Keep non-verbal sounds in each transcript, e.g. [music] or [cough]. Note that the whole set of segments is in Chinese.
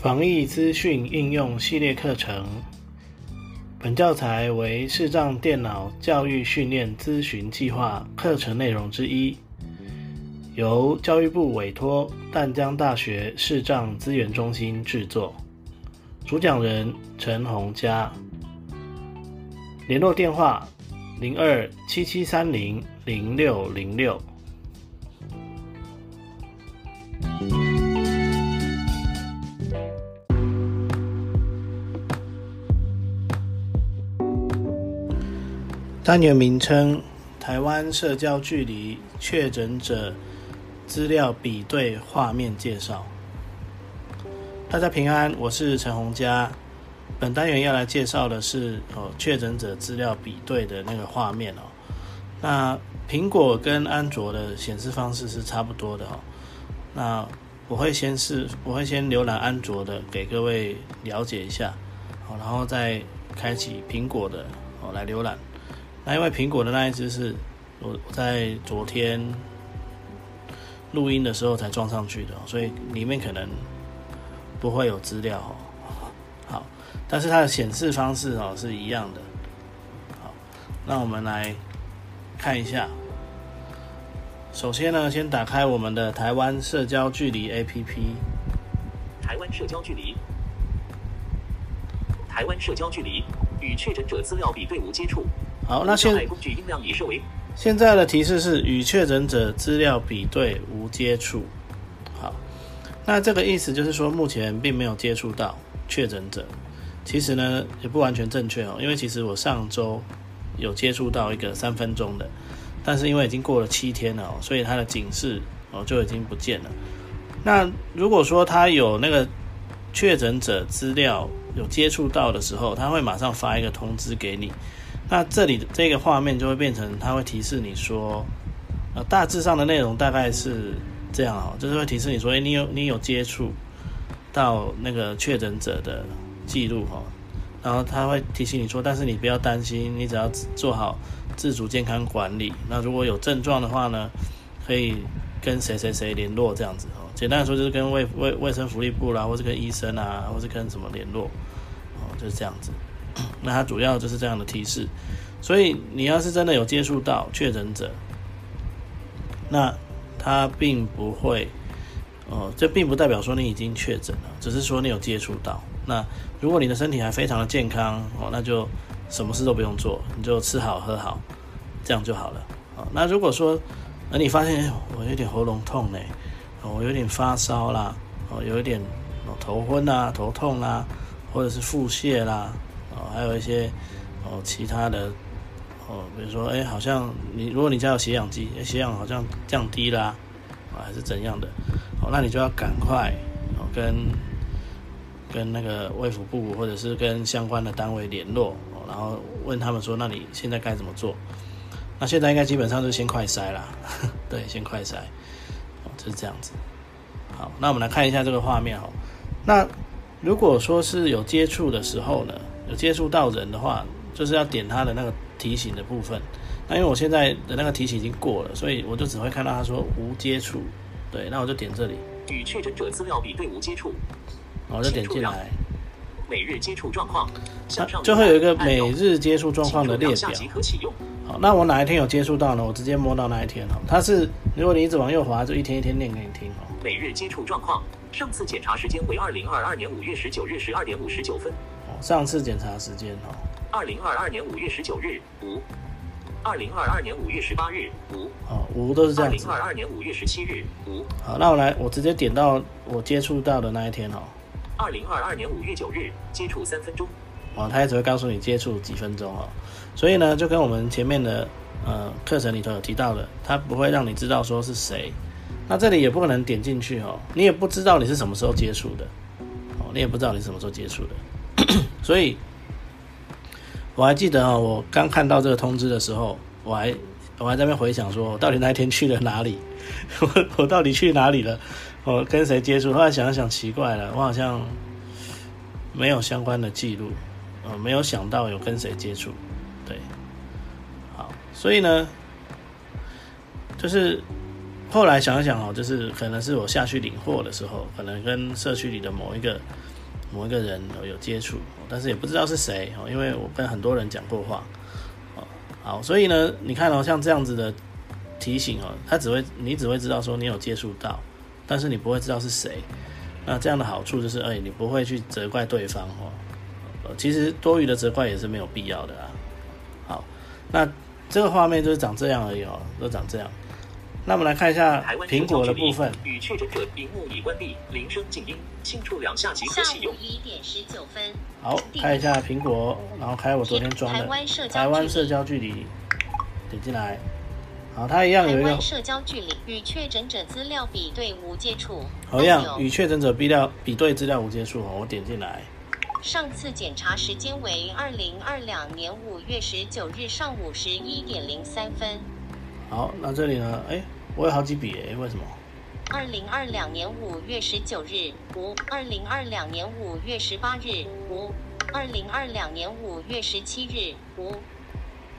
防疫资讯应用系列课程，本教材为视障电脑教育训练咨询计划课程内容之一，由教育部委托淡江大学视障资源中心制作。主讲人陈洪嘉，联络电话零二七七三零零六零六。单元名称：台湾社交距离确诊者资料比对画面介绍。大家平安，我是陈洪佳。本单元要来介绍的是哦，确诊者资料比对的那个画面哦。那苹果跟安卓的显示方式是差不多的哦。那我会先是，我会先浏览安卓的，给各位了解一下，好，然后再开启苹果的哦来浏览。那因为苹果的那一只是我在昨天录音的时候才装上去的，所以里面可能不会有资料哦。好，但是它的显示方式哦是一样的。好，那我们来看一下。首先呢，先打开我们的台湾社交距离 APP。台湾社交距离，台湾社交距离与确诊者资料比对无接触。好，那现工具音量已设为。现在的提示是与确诊者资料比对无接触。好，那这个意思就是说，目前并没有接触到确诊者。其实呢，也不完全正确哦，因为其实我上周有接触到一个三分钟的，但是因为已经过了七天了哦，所以它的警示哦就已经不见了。那如果说他有那个确诊者资料有接触到的时候，他会马上发一个通知给你。那这里的这个画面就会变成，它会提示你说，呃，大致上的内容大概是这样哦，就是会提示你说，哎，你有你有接触到那个确诊者的记录哈，然后他会提醒你说，但是你不要担心，你只要做好自主健康管理。那如果有症状的话呢，可以跟谁谁谁联络这样子哦。简单来说就是跟卫卫卫生福利部啦，或是跟医生啊，或是跟什么联络哦，就是这样子。那它主要就是这样的提示，所以你要是真的有接触到确诊者，那他并不会，哦，这并不代表说你已经确诊了，只是说你有接触到。那如果你的身体还非常的健康，哦，那就什么事都不用做，你就吃好喝好，这样就好了。哦，那如果说，而你发现我有点喉咙痛嘞，我有点发烧啦，哦，有一点头昏啦、头痛啦，或者是腹泻啦。还有一些哦，其他的哦，比如说，哎，好像你如果你家有血氧机，血氧好像降低啦，啊，还是怎样的，哦，那你就要赶快哦，跟跟那个卫福部或者是跟相关的单位联络，哦，然后问他们说，那你现在该怎么做？那现在应该基本上是先快筛啦，[laughs] 对，先快筛，哦，就是这样子。好，那我们来看一下这个画面哦。那如果说是有接触的时候呢？有接触到人的话，就是要点他的那个提醒的部分。那因为我现在的那个提醒已经过了，所以我就只会看到他说无接触。对，那我就点这里。与确诊者资料比对无接触。我就点进来。每日接触状况。就会有一个每日接触状况的列表。好，那我哪一天有接触到呢？我直接摸到那一天哦。它是如果你一直往右滑，就一天一天念给你听哦。每日接触状况，上次检查时间为二零二二年五月十九日十二点五十九分。上次检查时间哦，二零二二年五月十九日五，二零二二年五月十八日五，哦，五都是这样子。二零二二年五月十七日五，好，那我来，我直接点到我接触到的那一天哦。二零二二年五月九日接触三分钟，哦，它也只会告诉你接触几分钟哦。所以呢，就跟我们前面的呃课程里头有提到的，它不会让你知道说是谁。那这里也不可能点进去哦，你也不知道你是什么时候接触的，哦，你也不知道你什么时候接触的。所以，我还记得啊，我刚看到这个通知的时候，我还我还在那边回想说，我到底那一天去了哪里？[laughs] 我我到底去哪里了？我跟谁接触？后来想想，奇怪了，我好像没有相关的记录，呃，没有想到有跟谁接触。对，好，所以呢，就是后来想一想哦，就是可能是我下去领货的时候，可能跟社区里的某一个某一个人有接触，但是也不知道是谁哦，因为我跟很多人讲过话哦。好，所以呢，你看哦，像这样子的提醒哦，他只会你只会知道说你有接触到，但是你不会知道是谁。那这样的好处就是，哎，你不会去责怪对方哦。其实多余的责怪也是没有必要的啊。好，那这个画面就是长这样而已哦，都长这样。那我们来看一下苹果的部分。与确诊者屏幕已关闭，铃声静音，轻触两下即可启用。一点十九分。好，看一下苹果，然后开我昨天装的台湾社交距离，点进来。好，它一样有一个社交距离与确诊者资料比对无接触。好，一样与确诊者比料比对资料无接触。我点进来。上次检查时间为二零二两年五月十九日上午十一点零三分。好，那这里呢？哎。我有好几笔诶，为什么？二零二两年五月十九日无，二零二两年五月十八日无，二零二两年五月十七日无。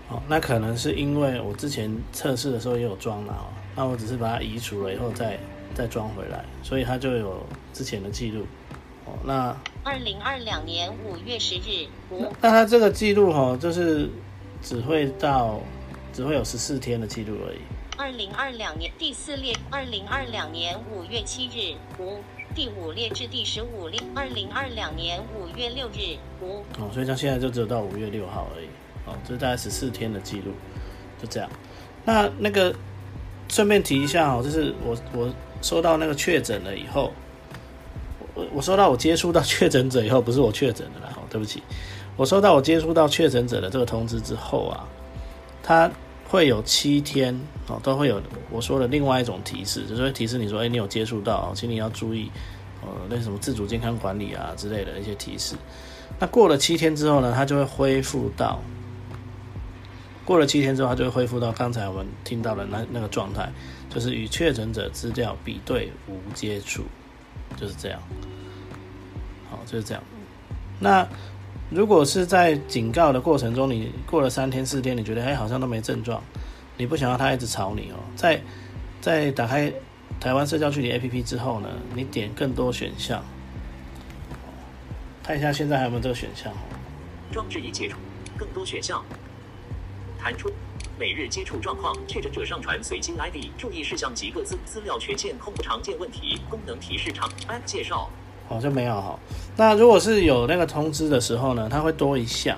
哦，那可能是因为我之前测试的时候也有装了哦，那我只是把它移除了以后再再装回来，所以它就有之前的记录。哦，那二零二两年五月十日无。那它这个记录哈，就是只会到只会有十四天的记录而已。二零二两年第四列，二零二两年五月七日五，第五列至第十五列，二零二两年五月六日五。哦，所以像现在就只有到五月六号而已。哦，这大概十四天的记录，就这样。那那个顺便提一下哦，就是我我收到那个确诊了以后，我我收到我接触到确诊者以后，不是我确诊的啦，哦，对不起，我收到我接触到确诊者的这个通知之后啊，他。会有七天哦，都会有我说的另外一种提示，就是会提示你说，哎，你有接触到，请你要注意，呃，那什么自主健康管理啊之类的一些提示。那过了七天之后呢，它就会恢复到，过了七天之后，它就会恢复到刚才我们听到的那那个状态，就是与确诊者资料比对无接触，就是这样。好，就是这样。那。如果是在警告的过程中，你过了三天四天，你觉得哎好像都没症状，你不想要他一直吵你哦，在在打开台湾社交距离 APP 之后呢，你点更多选项，看一下现在还有没有这个选项。装置已解除，更多选项，弹出每日接触状况，确诊者上传随机 ID，注意事项及各自资料权限控常见问题，功能提示长 App 介绍。好像没有哈。那如果是有那个通知的时候呢，它会多一项。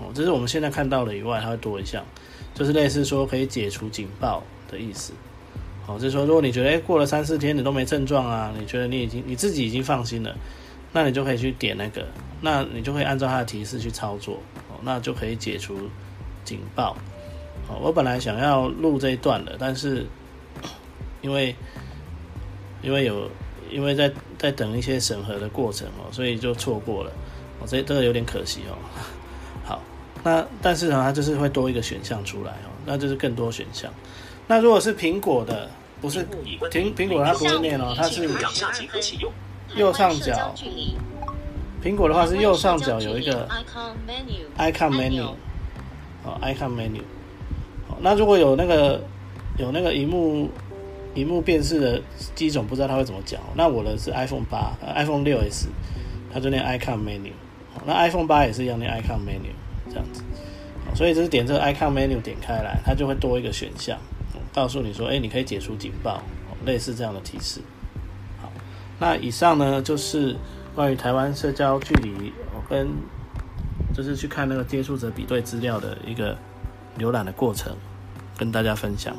哦，这是我们现在看到的以外，它会多一项，就是类似说可以解除警报的意思。哦，就是说如果你觉得哎过了三四天你都没症状啊，你觉得你已经你自己已经放心了，那你就可以去点那个，那你就可以按照它的提示去操作。哦，那就可以解除警报。哦，我本来想要录这一段的，但是 [coughs] 因为因为有。因为在在等一些审核的过程哦，所以就错过了，哦，这这个有点可惜哦。[laughs] 好，那但是呢，它就是会多一个选项出来哦，那就是更多选项。那如果是苹果的，不是苹苹果它不会念哦，它是右上角。苹果的话是右上角有一个 icon menu，哦，icon menu。哦，那如果有那个有那个荧幕。屏幕辨识的机种不知道它会怎么讲。那我的是 iPhone 八，iPhone 六 S，它就念 Icon Menu。那 iPhone 八也是一样念 Icon Menu 这样子。所以就是点这个 Icon Menu 点开来，它就会多一个选项，告诉你说，哎，你可以解除警报，类似这样的提示。好，那以上呢就是关于台湾社交距离，我跟就是去看那个接触者比对资料的一个浏览的过程，跟大家分享。